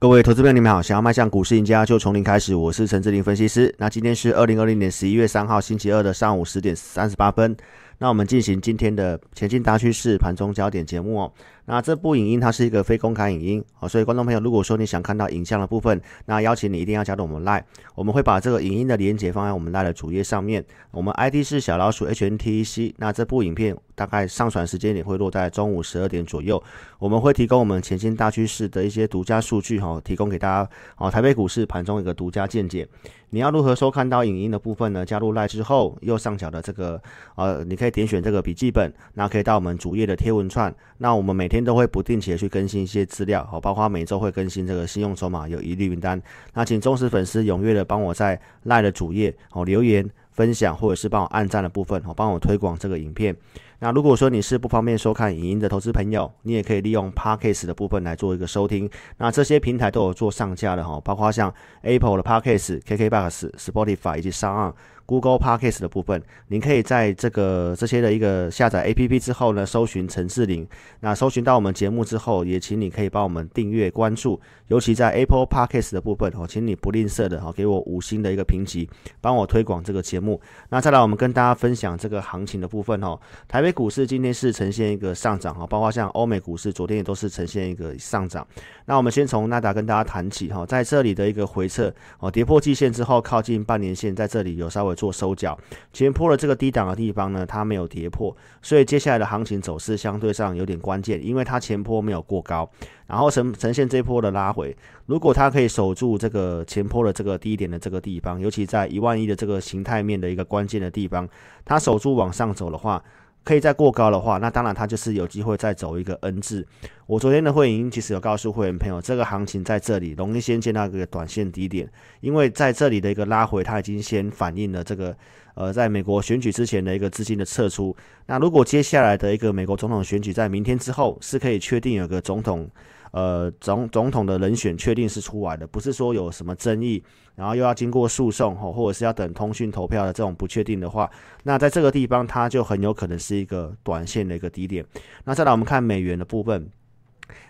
各位投资朋友，你们好！想要迈向股市赢家，就从零开始。我是陈志林分析师。那今天是二零二零年十一月三号星期二的上午十点三十八分。那我们进行今天的前进大趋势盘中焦点节目哦。那这部影音它是一个非公开影音哦，所以观众朋友如果说你想看到影像的部分，那邀请你一定要加入我们 Live，我们会把这个影音的连接放在我们 Live 的主页上面。我们 ID 是小老鼠 HNTC。那这部影片大概上传时间点会落在中午十二点左右。我们会提供我们前进大趋势的一些独家数据哈，提供给大家哦。台北股市盘中一个独家见解。你要如何收看到影音的部分呢？加入赖之后，右上角的这个呃，你可以点选这个笔记本，那可以到我们主页的贴文串。那我们每天都会不定期的去更新一些资料，好，包括每周会更新这个信用筹码有疑虑名单。那请忠实粉丝踊跃的帮我在赖的主页哦留言分享，或者是帮我按赞的部分，哦，帮我推广这个影片。那如果说你是不方便收看影音的投资朋友，你也可以利用 Podcast 的部分来做一个收听。那这些平台都有做上架的哈，包括像 Apple 的 Podcast、KKBox、Spotify 以及上岸。Google Podcast 的部分，您可以在这个这些的一个下载 APP 之后呢，搜寻陈志玲。那搜寻到我们节目之后，也请你可以帮我们订阅关注。尤其在 Apple Podcast 的部分哦，请你不吝啬的哦，给我五星的一个评级，帮我推广这个节目。那再来，我们跟大家分享这个行情的部分哦。台北股市今天是呈现一个上涨哈，包括像欧美股市昨天也都是呈现一个上涨。那我们先从纳达跟大家谈起哈，在这里的一个回撤哦，跌破季线之后，靠近半年线，在这里有稍微。做收缴，前坡的这个低档的地方呢，它没有跌破，所以接下来的行情走势相对上有点关键，因为它前坡没有过高，然后呈呈现这波的拉回，如果它可以守住这个前坡的这个低点的这个地方，尤其在一万一的这个形态面的一个关键的地方，它守住往上走的话。可以再过高的话，那当然它就是有机会再走一个 N 字。我昨天的会议其实有告诉会员朋友，这个行情在这里容易先见到一个短线低点，因为在这里的一个拉回，它已经先反映了这个呃，在美国选举之前的一个资金的撤出。那如果接下来的一个美国总统选举在明天之后是可以确定有个总统。呃，总总统的人选确定是出来的，不是说有什么争议，然后又要经过诉讼吼，或者是要等通讯投票的这种不确定的话，那在这个地方它就很有可能是一个短线的一个低点。那再来我们看美元的部分，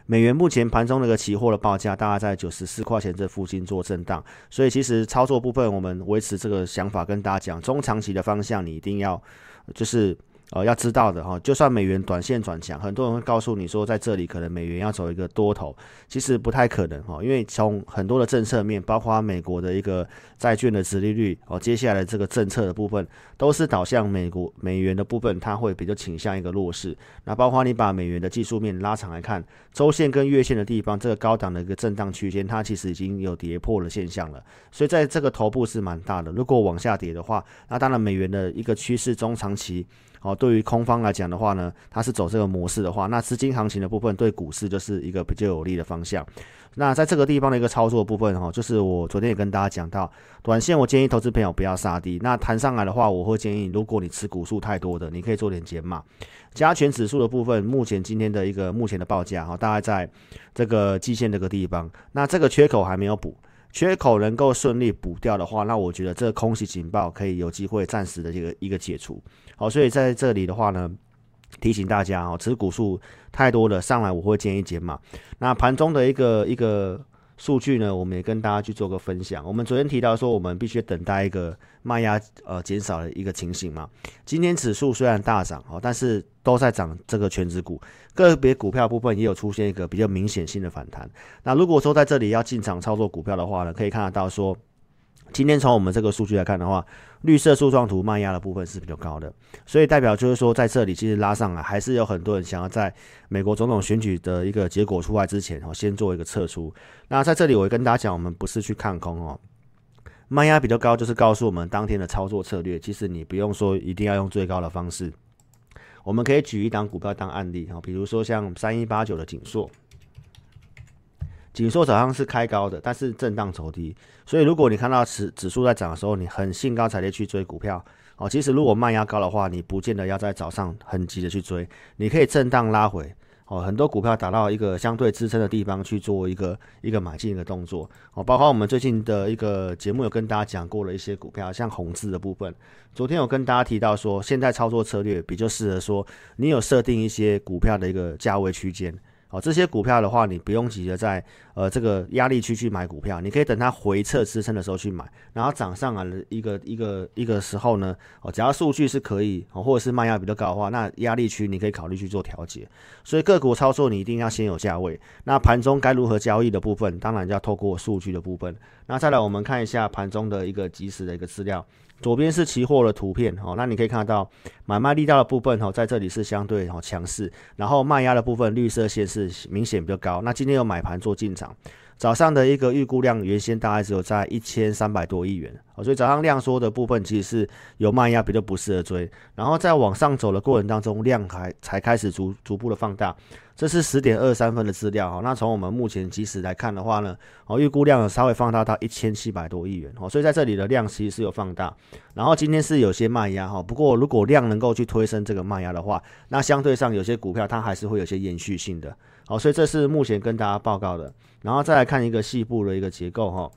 美元目前盘中那个期货的报价大概在九十四块钱这附近做震荡，所以其实操作部分我们维持这个想法跟大家讲，中长期的方向你一定要就是。呃，要知道的哈，就算美元短线转强，很多人会告诉你说，在这里可能美元要走一个多头，其实不太可能哈，因为从很多的政策面，包括美国的一个债券的殖利率哦，接下来这个政策的部分，都是导向美国美元的部分，它会比较倾向一个弱势。那包括你把美元的技术面拉长来看，周线跟月线的地方，这个高档的一个震荡区间，它其实已经有跌破的现象了，所以在这个头部是蛮大的。如果往下跌的话，那当然美元的一个趋势中长期。好，对于空方来讲的话呢，它是走这个模式的话，那资金行情的部分对股市就是一个比较有利的方向。那在这个地方的一个操作部分哈，就是我昨天也跟大家讲到，短线我建议投资朋友不要杀低。那弹上来的话，我会建议，如果你持股数太多的，你可以做点减码。加权指数的部分，目前今天的一个目前的报价哈，大概在这个季线这个地方，那这个缺口还没有补。缺口能够顺利补掉的话，那我觉得这个空袭警报可以有机会暂时的这个一个解除。好，所以在这里的话呢，提醒大家哦，持股数太多了，上来我会建议减码。那盘中的一个一个。数据呢，我们也跟大家去做个分享。我们昨天提到说，我们必须等待一个卖压呃减少的一个情形嘛。今天指数虽然大涨哦，但是都在涨这个全指股，个别股票部分也有出现一个比较明显性的反弹。那如果说在这里要进场操作股票的话呢，可以看得到说。今天从我们这个数据来看的话，绿色柱状图卖压的部分是比较高的，所以代表就是说，在这里其实拉上来，还是有很多人想要在美国总统选举的一个结果出来之前，哦，先做一个撤出。那在这里，我跟大家讲，我们不是去看空哦，卖压比较高，就是告诉我们当天的操作策略，其实你不用说一定要用最高的方式，我们可以举一档股票当案例哈，比如说像三一八九的景硕。紧缩早上是开高的，但是震荡走低，所以如果你看到指指数在涨的时候，你很兴高采烈去追股票哦。其实如果慢压高的话，你不见得要在早上很急的去追，你可以震荡拉回哦。很多股票打到一个相对支撑的地方去做一个一个买进的动作哦。包括我们最近的一个节目有跟大家讲过了一些股票，像红字的部分，昨天有跟大家提到说，现在操作策略比较适合说，你有设定一些股票的一个价位区间。哦，这些股票的话，你不用急着在呃这个压力区去买股票，你可以等它回撤支撑的时候去买，然后涨上来的一个一个一个时候呢，哦，只要数据是可以，或者是卖压比较高的话，那压力区你可以考虑去做调节。所以个股操作你一定要先有价位，那盘中该如何交易的部分，当然就要透过数据的部分。那再来我们看一下盘中的一个即时的一个资料。左边是期货的图片，哦，那你可以看到买卖力道的部分，哦，在这里是相对哦强势，然后卖压的部分绿色线是明显比较高。那今天有买盘做进场，早上的一个预估量原先大概只有在一千三百多亿元，哦，所以早上量缩的部分其实是有卖压比较不适合追，然后在往上走的过程当中，量还才开始逐逐步的放大。这是十点二三分的资料哈，那从我们目前即时来看的话呢，哦预估量稍微放大到一千七百多亿元哦，所以在这里的量其实是有放大，然后今天是有些卖压哈，不过如果量能够去推升这个卖压的话，那相对上有些股票它还是会有些延续性的，好，所以这是目前跟大家报告的，然后再来看一个细部的一个结构哈。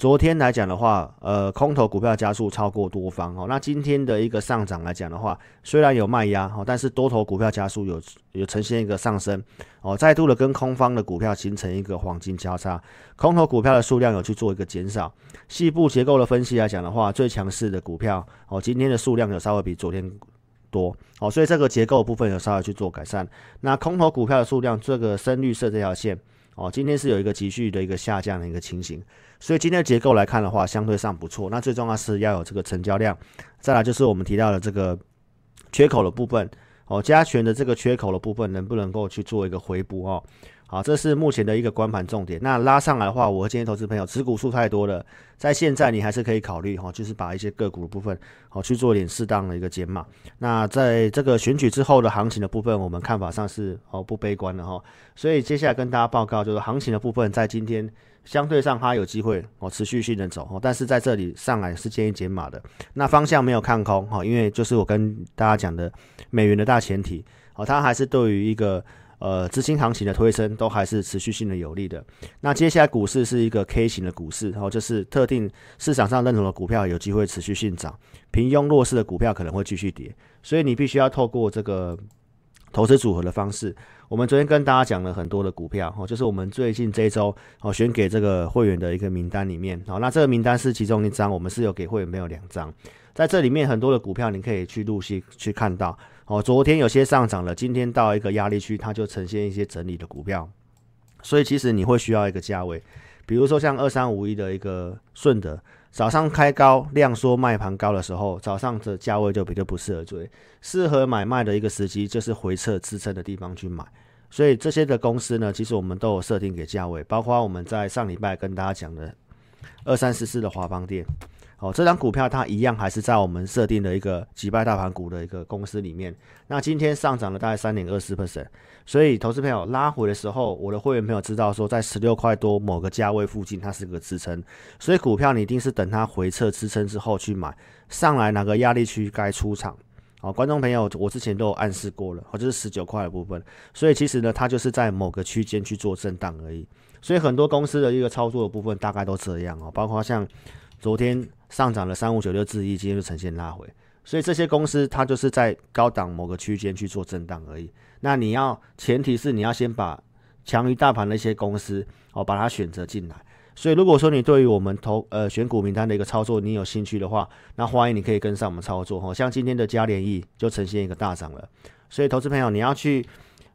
昨天来讲的话，呃，空头股票加速超过多方哦。那今天的一个上涨来讲的话，虽然有卖压哦，但是多头股票加速有有呈现一个上升哦，再度的跟空方的股票形成一个黄金交叉，空头股票的数量有去做一个减少。细部结构的分析来讲的话，最强势的股票哦，今天的数量有稍微比昨天多哦，所以这个结构部分有稍微去做改善。那空头股票的数量，这个深绿色这条线哦，今天是有一个急剧的一个下降的一个情形。所以今天的结构来看的话，相对上不错。那最重要是要有这个成交量，再来就是我们提到的这个缺口的部分哦，加权的这个缺口的部分能不能够去做一个回补哦？好，这是目前的一个关盘重点。那拉上来的话，我建议投资朋友持股数太多了，在现在你还是可以考虑哈，就是把一些个股的部分好去做点适当的一个减码。那在这个选举之后的行情的部分，我们看法上是哦不悲观的哈。所以接下来跟大家报告，就是行情的部分在今天相对上它有机会哦持续性的走哦，但是在这里上来是建议减码的。那方向没有看空哈，因为就是我跟大家讲的美元的大前提哦，它还是对于一个。呃，资金行情的推升都还是持续性的有利的。那接下来股市是一个 K 型的股市，然后就是特定市场上认同的股票有机会持续性涨，平庸弱势的股票可能会继续跌。所以你必须要透过这个投资组合的方式。我们昨天跟大家讲了很多的股票，哦，就是我们最近这一周哦选给这个会员的一个名单里面，好，那这个名单是其中一张，我们是有给会员没有两张，在这里面很多的股票你可以去陆续去看到。哦，昨天有些上涨了，今天到一个压力区，它就呈现一些整理的股票，所以其实你会需要一个价位，比如说像二三五一的一个顺德，早上开高量缩卖盘高的时候，早上的价位就比较不适合追，适合买卖的一个时机就是回撤支撑的地方去买，所以这些的公司呢，其实我们都有设定给价位，包括我们在上礼拜跟大家讲的二三四四的华邦店。哦，这张股票它一样还是在我们设定的一个击败大盘股的一个公司里面。那今天上涨了大概三点二四 percent，所以投资朋友拉回的时候，我的会员朋友知道说在十六块多某个价位附近它是个支撑，所以股票你一定是等它回撤支撑之后去买，上来哪个压力区该出场。好，观众朋友，我之前都有暗示过了，哦，就是十九块的部分，所以其实呢，它就是在某个区间去做震荡而已。所以很多公司的一个操作的部分大概都这样哦，包括像昨天。上涨了三五九六至一，今天就呈现拉回，所以这些公司它就是在高档某个区间去做震荡而已。那你要前提是你要先把强于大盘的一些公司哦，把它选择进来。所以如果说你对于我们投呃选股名单的一个操作你有兴趣的话，那欢迎你可以跟上我们操作哦。像今天的嘉联益就呈现一个大涨了。所以投资朋友你要去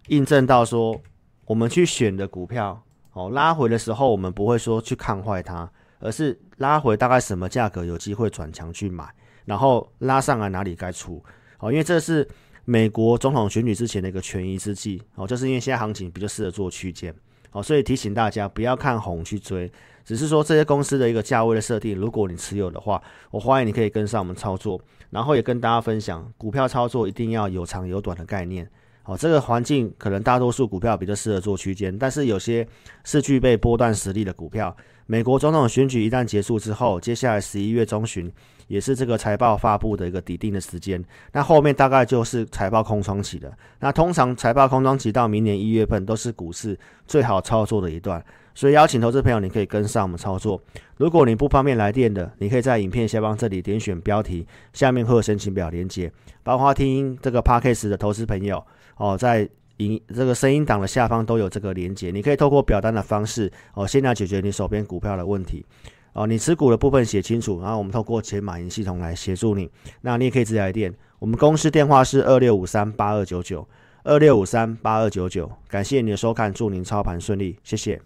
印证到说，我们去选的股票哦拉回的时候，我们不会说去看坏它。而是拉回大概什么价格有机会转强去买，然后拉上来哪里该出，哦，因为这是美国总统选举之前的一个权宜之计，哦，就是因为现在行情比较适合做区间，哦，所以提醒大家不要看红去追，只是说这些公司的一个价位的设定，如果你持有的话，我欢迎你可以跟上我们操作，然后也跟大家分享，股票操作一定要有长有短的概念。哦，这个环境可能大多数股票比较适合做区间，但是有些是具备波段实力的股票。美国总统选举一旦结束之后，接下来十一月中旬也是这个财报发布的一个底定的时间。那后面大概就是财报空窗期了。那通常财报空窗期到明年一月份都是股市最好操作的一段。所以邀请投资朋友，你可以跟上我们操作。如果你不方便来电的，你可以在影片下方这里点选标题，下面会有申请表连接，包括听这个 podcast 的投资朋友。哦，在影这个声音档的下方都有这个连接，你可以透过表单的方式哦，先来解决你手边股票的问题哦。你持股的部分写清楚，然后我们透过钱马银系统来协助你。那你也可以直接来电，我们公司电话是二六五三八二九九二六五三八二九九。感谢你的收看，祝您操盘顺利，谢谢。